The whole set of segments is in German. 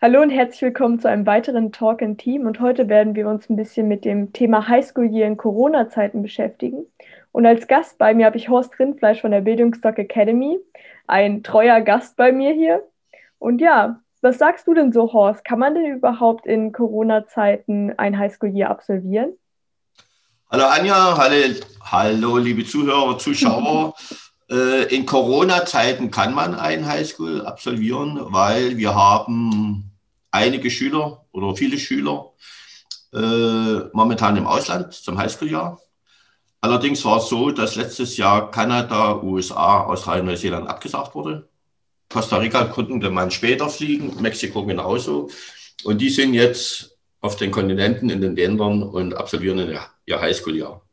Hallo und herzlich willkommen zu einem weiteren Talk in Team. Und heute werden wir uns ein bisschen mit dem Thema Highschool Year in Corona-Zeiten beschäftigen. Und als Gast bei mir habe ich Horst Rindfleisch von der Bildungsdoc Academy, ein treuer Gast bei mir hier. Und ja, was sagst du denn so, Horst? Kann man denn überhaupt in Corona-Zeiten ein Highschool Year absolvieren? Hallo Anja, hallo, hallo liebe Zuhörer, Zuschauer. Äh, in Corona-Zeiten kann man ein Highschool absolvieren, weil wir haben einige Schüler oder viele Schüler äh, momentan im Ausland zum Highschool-Jahr. Allerdings war es so, dass letztes Jahr Kanada, USA, Australien, Neuseeland abgesagt wurde. Costa Rica konnten man später fliegen, Mexiko genauso. Und die sind jetzt auf den Kontinenten, in den Ländern und absolvieren ihr Highschool-Jahr.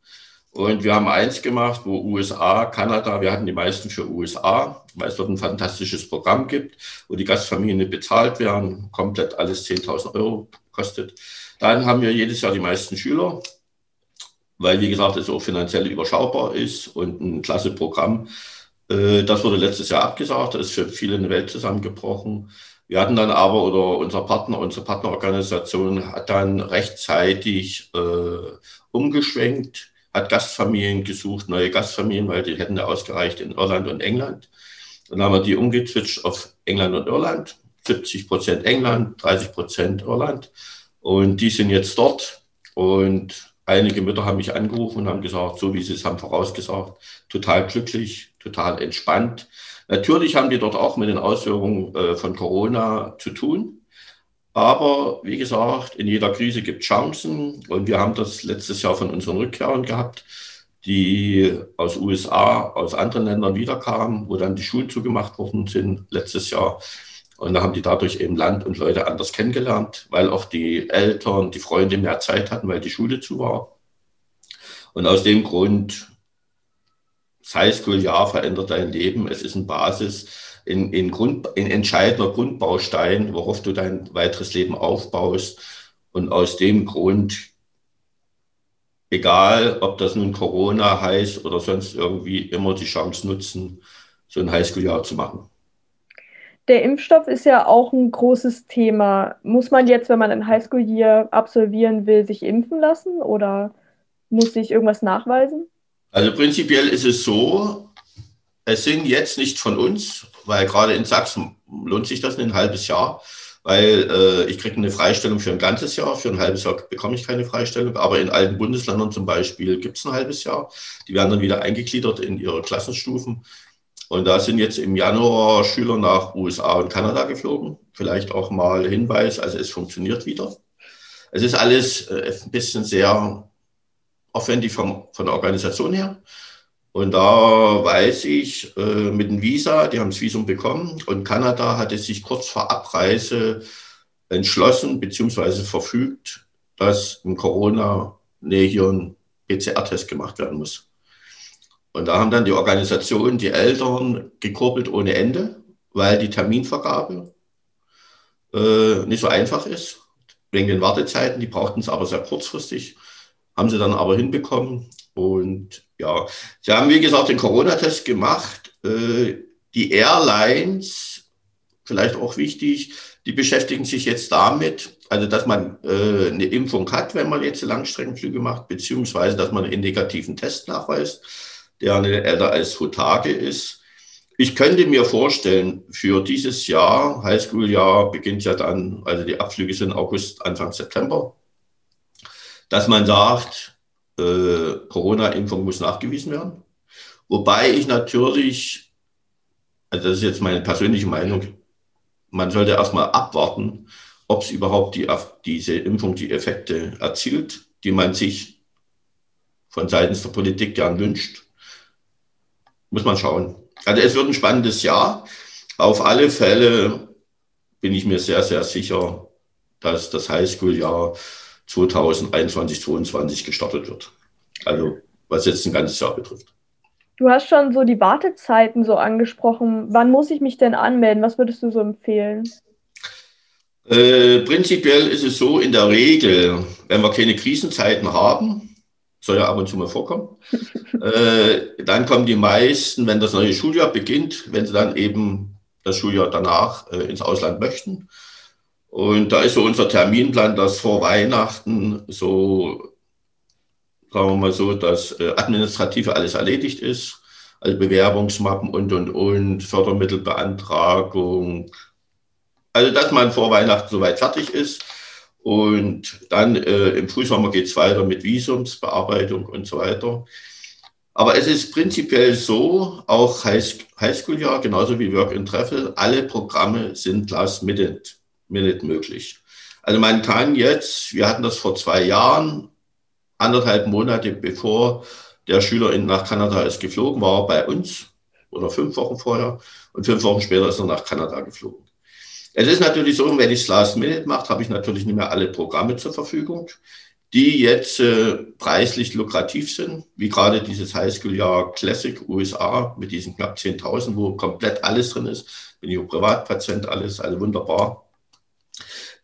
Und wir haben eins gemacht, wo USA, Kanada, wir hatten die meisten für USA, weil es dort ein fantastisches Programm gibt, wo die Gastfamilien bezahlt werden, komplett alles 10.000 Euro kostet. Dann haben wir jedes Jahr die meisten Schüler, weil, wie gesagt, es auch finanziell überschaubar ist und ein klasse Programm. Äh, das wurde letztes Jahr abgesagt, das ist für viele eine Welt zusammengebrochen. Wir hatten dann aber, oder unser Partner, unsere Partnerorganisation hat dann rechtzeitig äh, umgeschwenkt hat Gastfamilien gesucht, neue Gastfamilien, weil die hätten ja ausgereicht in Irland und England. Dann haben wir die umgezwitscht auf England und Irland. 70 Prozent England, 30 Prozent Irland. Und die sind jetzt dort. Und einige Mütter haben mich angerufen und haben gesagt, so wie sie es haben vorausgesagt, total glücklich, total entspannt. Natürlich haben die dort auch mit den Auswirkungen äh, von Corona zu tun. Aber wie gesagt, in jeder Krise gibt es Chancen und wir haben das letztes Jahr von unseren Rückkehrern gehabt, die aus USA, aus anderen Ländern wiederkamen, wo dann die Schulen zugemacht worden sind letztes Jahr. Und da haben die dadurch eben Land und Leute anders kennengelernt, weil auch die Eltern, die Freunde mehr Zeit hatten, weil die Schule zu war. Und aus dem Grund, das Highschool-Jahr verändert dein Leben. Es ist eine Basis in, in, Grund, in entscheidender Grundbaustein, worauf du dein weiteres Leben aufbaust. Und aus dem Grund, egal ob das nun Corona heißt oder sonst irgendwie, immer die Chance nutzen, so ein Highschool-Jahr zu machen. Der Impfstoff ist ja auch ein großes Thema. Muss man jetzt, wenn man ein Highschool-Year absolvieren will, sich impfen lassen oder muss sich irgendwas nachweisen? Also prinzipiell ist es so, es sind jetzt nicht von uns, weil gerade in Sachsen lohnt sich das ein halbes Jahr, weil äh, ich kriege eine Freistellung für ein ganzes Jahr, für ein halbes Jahr bekomme ich keine Freistellung, aber in alten Bundesländern zum Beispiel gibt es ein halbes Jahr. Die werden dann wieder eingegliedert in ihre Klassenstufen. Und da sind jetzt im Januar Schüler nach USA und Kanada geflogen. Vielleicht auch mal Hinweis, also es funktioniert wieder. Es ist alles äh, ein bisschen sehr aufwendig vom, von der Organisation her. Und da weiß ich, äh, mit dem Visa, die haben das Visum bekommen und Kanada hatte sich kurz vor Abreise entschlossen bzw. verfügt, dass im Corona-Nähe hier ein PCR-Test gemacht werden muss. Und da haben dann die Organisationen, die Eltern gekurbelt ohne Ende, weil die Terminvergabe äh, nicht so einfach ist, wegen den Wartezeiten. Die brauchten es aber sehr kurzfristig, haben sie dann aber hinbekommen. Und ja, Sie haben, wie gesagt, den Corona-Test gemacht. Äh, die Airlines, vielleicht auch wichtig, die beschäftigen sich jetzt damit, also dass man äh, eine Impfung hat, wenn man jetzt Langstreckenflüge macht, beziehungsweise dass man einen negativen Test nachweist, der nicht älter als zwei Tage ist. Ich könnte mir vorstellen, für dieses Jahr, Highschool-Jahr beginnt ja dann, also die Abflüge sind August, Anfang September, dass man sagt, äh, Corona-Impfung muss nachgewiesen werden. Wobei ich natürlich, also das ist jetzt meine persönliche Meinung, man sollte erstmal abwarten, ob es überhaupt die, diese Impfung die Effekte erzielt, die man sich von seitens der Politik gern wünscht. Muss man schauen. Also es wird ein spannendes Jahr. Auf alle Fälle bin ich mir sehr, sehr sicher, dass das Highschool-Jahr 2021, 2022 gestartet wird. Also was jetzt ein ganzes Jahr betrifft. Du hast schon so die Wartezeiten so angesprochen. Wann muss ich mich denn anmelden? Was würdest du so empfehlen? Äh, prinzipiell ist es so, in der Regel, wenn wir keine Krisenzeiten haben, soll ja ab und zu mal vorkommen, äh, dann kommen die meisten, wenn das neue Schuljahr beginnt, wenn sie dann eben das Schuljahr danach äh, ins Ausland möchten. Und da ist so unser Terminplan, dass vor Weihnachten so sagen wir mal so, dass äh, administrative alles erledigt ist, also Bewerbungsmappen und, und, und, Fördermittelbeantragung. Also, dass man vor Weihnachten soweit fertig ist. Und dann äh, im Frühsommer geht es weiter mit Visumsbearbeitung und so weiter. Aber es ist prinzipiell so, auch Highschool-Jahr, genauso wie Work and Travel, alle Programme sind last minute, minute möglich. Also man kann jetzt, wir hatten das vor zwei Jahren, anderthalb Monate bevor der Schüler in, nach Kanada ist geflogen, war bei uns oder fünf Wochen vorher und fünf Wochen später ist er nach Kanada geflogen. Es ist natürlich so, wenn ich es Last Minute mache, habe ich natürlich nicht mehr alle Programme zur Verfügung, die jetzt äh, preislich lukrativ sind, wie gerade dieses Highschool-Jahr Classic USA mit diesen knapp 10.000, wo komplett alles drin ist. Bin ich auch Privatpatient, alles, also wunderbar.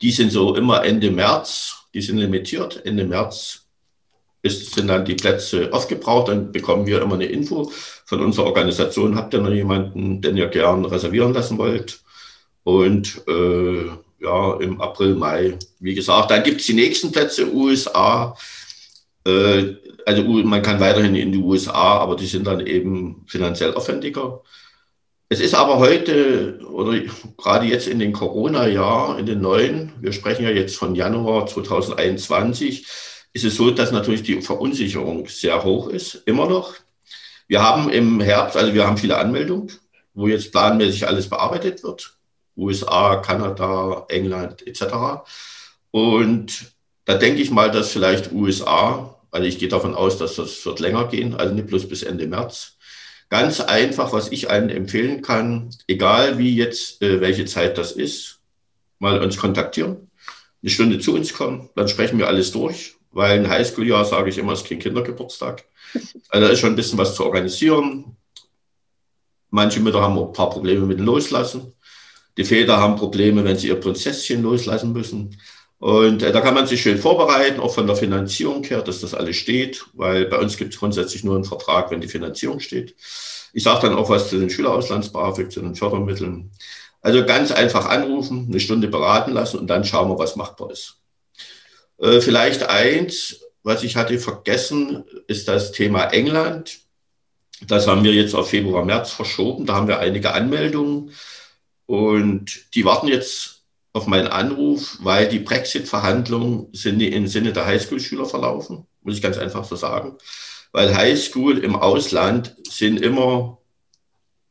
Die sind so immer Ende März, die sind limitiert. Ende März ist, sind dann die Plätze aufgebraucht, dann bekommen wir immer eine Info von unserer Organisation. Habt ihr noch jemanden, den ihr gern reservieren lassen wollt? Und äh, ja, im April, Mai, wie gesagt, dann gibt es die nächsten Plätze, USA. Äh, also man kann weiterhin in die USA, aber die sind dann eben finanziell aufwendiger. Es ist aber heute oder gerade jetzt in den Corona-Jahr, in den neuen, wir sprechen ja jetzt von Januar 2021, ist es so, dass natürlich die Verunsicherung sehr hoch ist, immer noch. Wir haben im Herbst, also wir haben viele Anmeldungen, wo jetzt planmäßig alles bearbeitet wird. USA, Kanada, England etc. Und da denke ich mal, dass vielleicht USA, also ich gehe davon aus, dass das wird länger gehen, also nicht bloß bis Ende März. Ganz einfach, was ich allen empfehlen kann, egal wie jetzt, äh, welche Zeit das ist, mal uns kontaktieren, eine Stunde zu uns kommen, dann sprechen wir alles durch weil ein Highschool-Jahr, sage ich immer, ist kein Kindergeburtstag. Also da ist schon ein bisschen was zu organisieren. Manche Mütter haben auch ein paar Probleme mit dem Loslassen. Die Väter haben Probleme, wenn sie ihr Prinzesschen loslassen müssen. Und äh, da kann man sich schön vorbereiten, auch von der Finanzierung her, dass das alles steht, weil bei uns gibt es grundsätzlich nur einen Vertrag, wenn die Finanzierung steht. Ich sage dann auch was zu den Schülerauslands-BAföG, zu den Fördermitteln. Also ganz einfach anrufen, eine Stunde beraten lassen und dann schauen wir, was machbar ist. Äh, vielleicht eins, was ich hatte vergessen, ist das Thema England. Das haben wir jetzt auf Februar, März verschoben. Da haben wir einige Anmeldungen und die warten jetzt auf meinen Anruf, weil die Brexit-Verhandlungen sind im Sinne der Highschool-Schüler verlaufen, muss ich ganz einfach so sagen. Weil Highschool im Ausland sind immer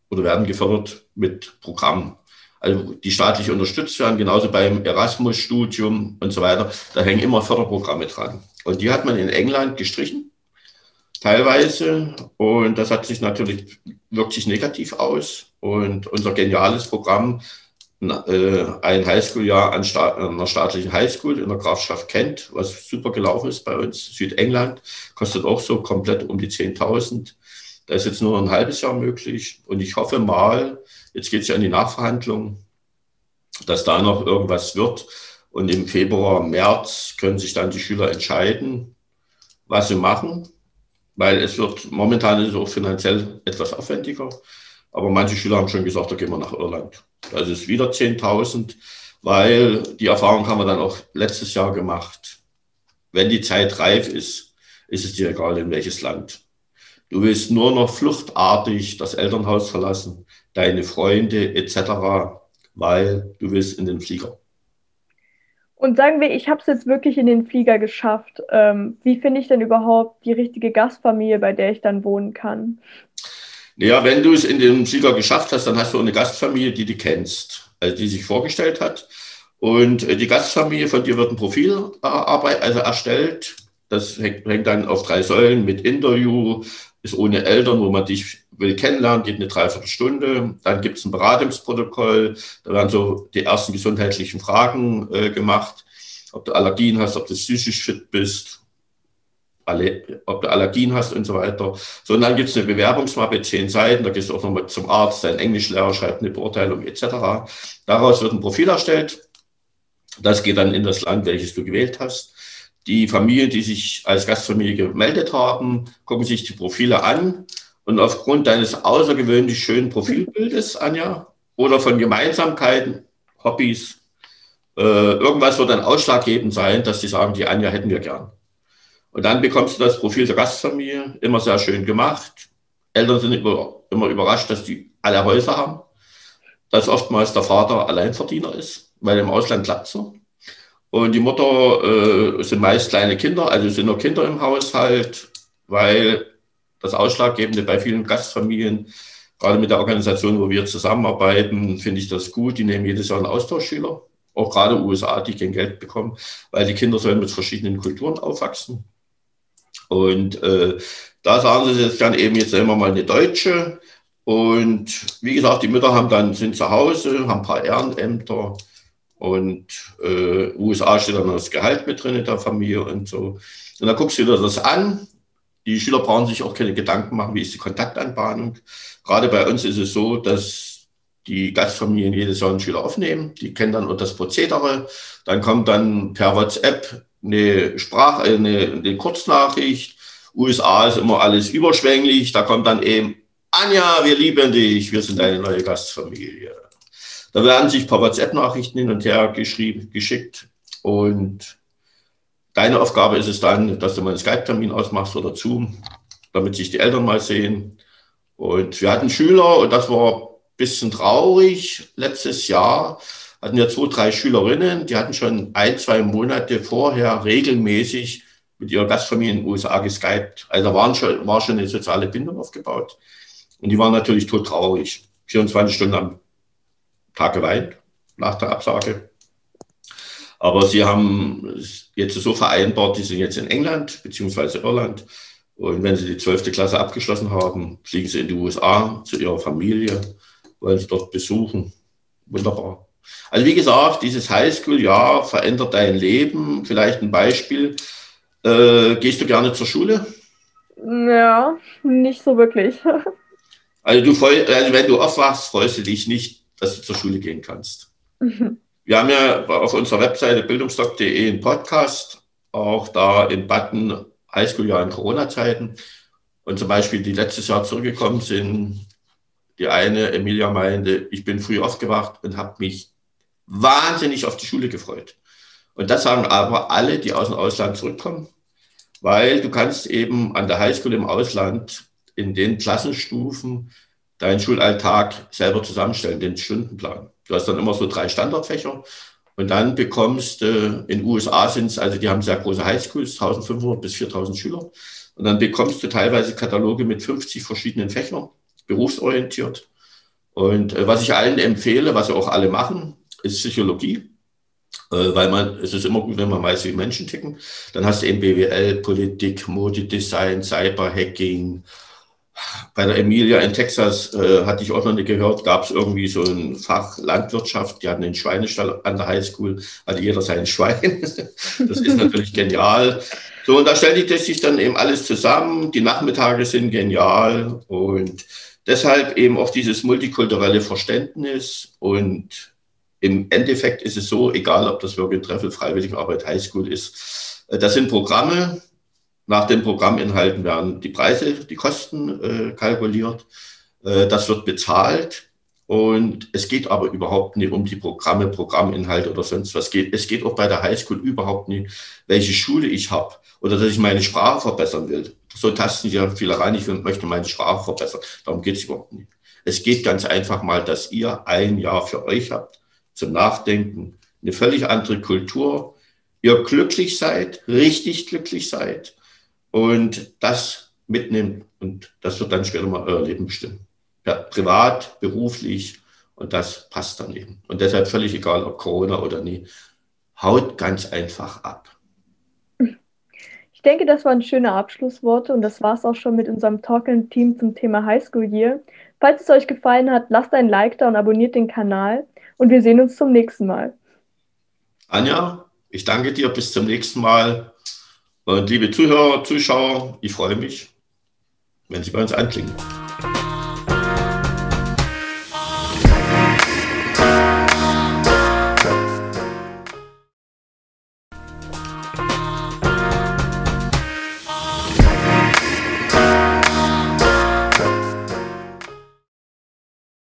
oder werden gefördert mit Programmen also die staatlich unterstützt werden, genauso beim Erasmus-Studium und so weiter. Da hängen immer Förderprogramme dran. Und die hat man in England gestrichen, teilweise. Und das hat sich natürlich, wirkt sich negativ aus. Und unser geniales Programm, ein Highschool-Jahr an, einer staatlichen Highschool in der Grafschaft Kent, was super gelaufen ist bei uns, Südengland, kostet auch so komplett um die 10.000. Da ist jetzt nur ein halbes Jahr möglich. Und ich hoffe mal, Jetzt geht es ja in die Nachverhandlungen, dass da noch irgendwas wird. Und im Februar, März können sich dann die Schüler entscheiden, was sie machen, weil es wird momentan ist auch finanziell etwas aufwendiger. Aber manche Schüler haben schon gesagt, da gehen wir nach Irland. Das ist wieder 10.000, weil die Erfahrung haben wir dann auch letztes Jahr gemacht. Wenn die Zeit reif ist, ist es dir egal, in welches Land. Du willst nur noch fluchtartig das Elternhaus verlassen deine Freunde etc., weil du willst in den Flieger. Und sagen wir, ich habe es jetzt wirklich in den Flieger geschafft. Ähm, wie finde ich denn überhaupt die richtige Gastfamilie, bei der ich dann wohnen kann? Ja, wenn du es in den Flieger geschafft hast, dann hast du eine Gastfamilie, die du kennst, also die sich vorgestellt hat. Und äh, die Gastfamilie von dir wird ein Profil also erstellt. Das hängt dann auf drei Säulen mit Interview, ist ohne Eltern, wo man dich will kennenlernen, geht eine Dreiviertelstunde. Dann gibt es ein Beratungsprotokoll, da werden so die ersten gesundheitlichen Fragen äh, gemacht. ob du Allergien hast, ob du psychisch fit bist, ob du Allergien hast und so weiter. So, und dann gibt es eine Bewerbungsmappe, zehn Seiten, da gehst du auch nochmal zum Arzt, dein Englischlehrer schreibt eine Beurteilung etc. Daraus wird ein Profil erstellt. Das geht dann in das Land, welches du gewählt hast. Die Familien, die sich als Gastfamilie gemeldet haben, gucken sich die Profile an und aufgrund deines außergewöhnlich schönen Profilbildes, Anja, oder von Gemeinsamkeiten, Hobbys, äh, irgendwas wird dann ausschlaggebend sein, dass sie sagen, die Anja hätten wir gern. Und dann bekommst du das Profil der Gastfamilie, immer sehr schön gemacht. Eltern sind immer, immer überrascht, dass die alle Häuser haben, dass oftmals der Vater Alleinverdiener ist, weil im Ausland klappt so. Und die Mutter äh, sind meist kleine Kinder, also sind nur Kinder im Haushalt, weil das Ausschlaggebende bei vielen Gastfamilien, gerade mit der Organisation, wo wir zusammenarbeiten, finde ich das gut. Die nehmen jedes Jahr einen Austauschschüler, auch gerade USA, die kein Geld bekommen, weil die Kinder sollen mit verschiedenen Kulturen aufwachsen. Und äh, da sagen sie jetzt dann eben, jetzt nehmen wir mal eine Deutsche. Und wie gesagt, die Mütter haben dann, sind zu Hause, haben ein paar Ehrenämter. Und äh, USA steht dann das Gehalt mit drin in der Familie und so. Und dann guckst du dir das an. Die Schüler brauchen sich auch keine Gedanken machen, wie ist die Kontaktanbahnung. Gerade bei uns ist es so, dass die Gastfamilien jedes Jahr einen Schüler aufnehmen. Die kennen dann das Prozedere. Dann kommt dann per WhatsApp eine Sprach, äh, eine, eine Kurznachricht. USA ist immer alles überschwänglich. Da kommt dann eben, Anja, wir lieben dich, wir sind deine neue Gastfamilie. Da werden sich ein paar WhatsApp-Nachrichten hin und her geschrieben, geschickt. Und deine Aufgabe ist es dann, dass du mal einen Skype-Termin ausmachst oder Zoom, damit sich die Eltern mal sehen. Und wir hatten Schüler, und das war ein bisschen traurig, letztes Jahr hatten wir zwei, drei Schülerinnen, die hatten schon ein, zwei Monate vorher regelmäßig mit ihrer Gastfamilie in den USA geskypt. Also waren schon, war schon eine soziale Bindung aufgebaut. Und die waren natürlich tot traurig. 24 Stunden am Tag geweint nach der Absage. Aber sie haben jetzt so vereinbart, die sind jetzt in England bzw. Irland. Und wenn sie die 12. Klasse abgeschlossen haben, fliegen sie in die USA zu ihrer Familie, wollen sie dort besuchen. Wunderbar. Also wie gesagt, dieses Highschool-Jahr verändert dein Leben. Vielleicht ein Beispiel. Äh, gehst du gerne zur Schule? Ja, nicht so wirklich. Also, du freu, also wenn du aufwachst, freust du dich nicht, dass du zur Schule gehen kannst. Mhm. Wir haben ja auf unserer Webseite bildungsdoc.de einen Podcast, auch da in Button Highschool-Jahr in Corona-Zeiten. Und zum Beispiel, die letztes Jahr zurückgekommen sind, die eine, Emilia, meinte, ich bin früh aufgewacht und habe mich wahnsinnig auf die Schule gefreut. Und das sagen aber alle, die aus dem Ausland zurückkommen, weil du kannst eben an der Highschool im Ausland in den Klassenstufen deinen Schulalltag selber zusammenstellen, den Stundenplan. Du hast dann immer so drei Standardfächer und dann bekommst du, in USA sind es, also die haben sehr große Highschools, 1500 bis 4000 Schüler. Und dann bekommst du teilweise Kataloge mit 50 verschiedenen Fächern, berufsorientiert. Und äh, was ich allen empfehle, was auch alle machen, ist Psychologie, äh, weil man, es ist immer gut, wenn man weiß, wie Menschen ticken. Dann hast du eben BWL, Politik, Modedesign, Cyberhacking. Bei der Emilia in Texas äh, hatte ich auch noch nicht gehört, gab es irgendwie so ein Fach Landwirtschaft. Die hatten einen Schweinestall an der Highschool, hatte jeder sein Schwein. das ist natürlich genial. So, und da stellt sich dann eben alles zusammen. Die Nachmittage sind genial und deshalb eben auch dieses multikulturelle Verständnis und im Endeffekt ist es so, egal ob das Work Treffel, Freiwilligenarbeit, Highschool ist, äh, das sind Programme. Nach den Programminhalten werden die Preise, die Kosten äh, kalkuliert. Äh, das wird bezahlt. Und es geht aber überhaupt nicht um die Programme, Programminhalte oder sonst was. Es geht auch bei der Highschool überhaupt nicht, welche Schule ich habe oder dass ich meine Sprache verbessern will. So tasten ja viele rein, ich möchte meine Sprache verbessern. Darum geht es überhaupt nicht. Es geht ganz einfach mal, dass ihr ein Jahr für euch habt zum Nachdenken, eine völlig andere Kultur, ihr glücklich seid, richtig glücklich seid und das mitnimmt und das wird dann später mal euer Leben bestimmen. Ja, privat, beruflich und das passt dann eben. Und deshalb völlig egal, ob Corona oder nie, haut ganz einfach ab. Ich denke, das waren schöne Abschlussworte und das war es auch schon mit unserem Talking-Team zum Thema Highschool Year. Falls es euch gefallen hat, lasst ein Like da und abonniert den Kanal und wir sehen uns zum nächsten Mal. Anja, Ich danke dir, bis zum nächsten Mal. Und liebe Zuhörer, Zuschauer, ich freue mich, wenn Sie bei uns anklingen.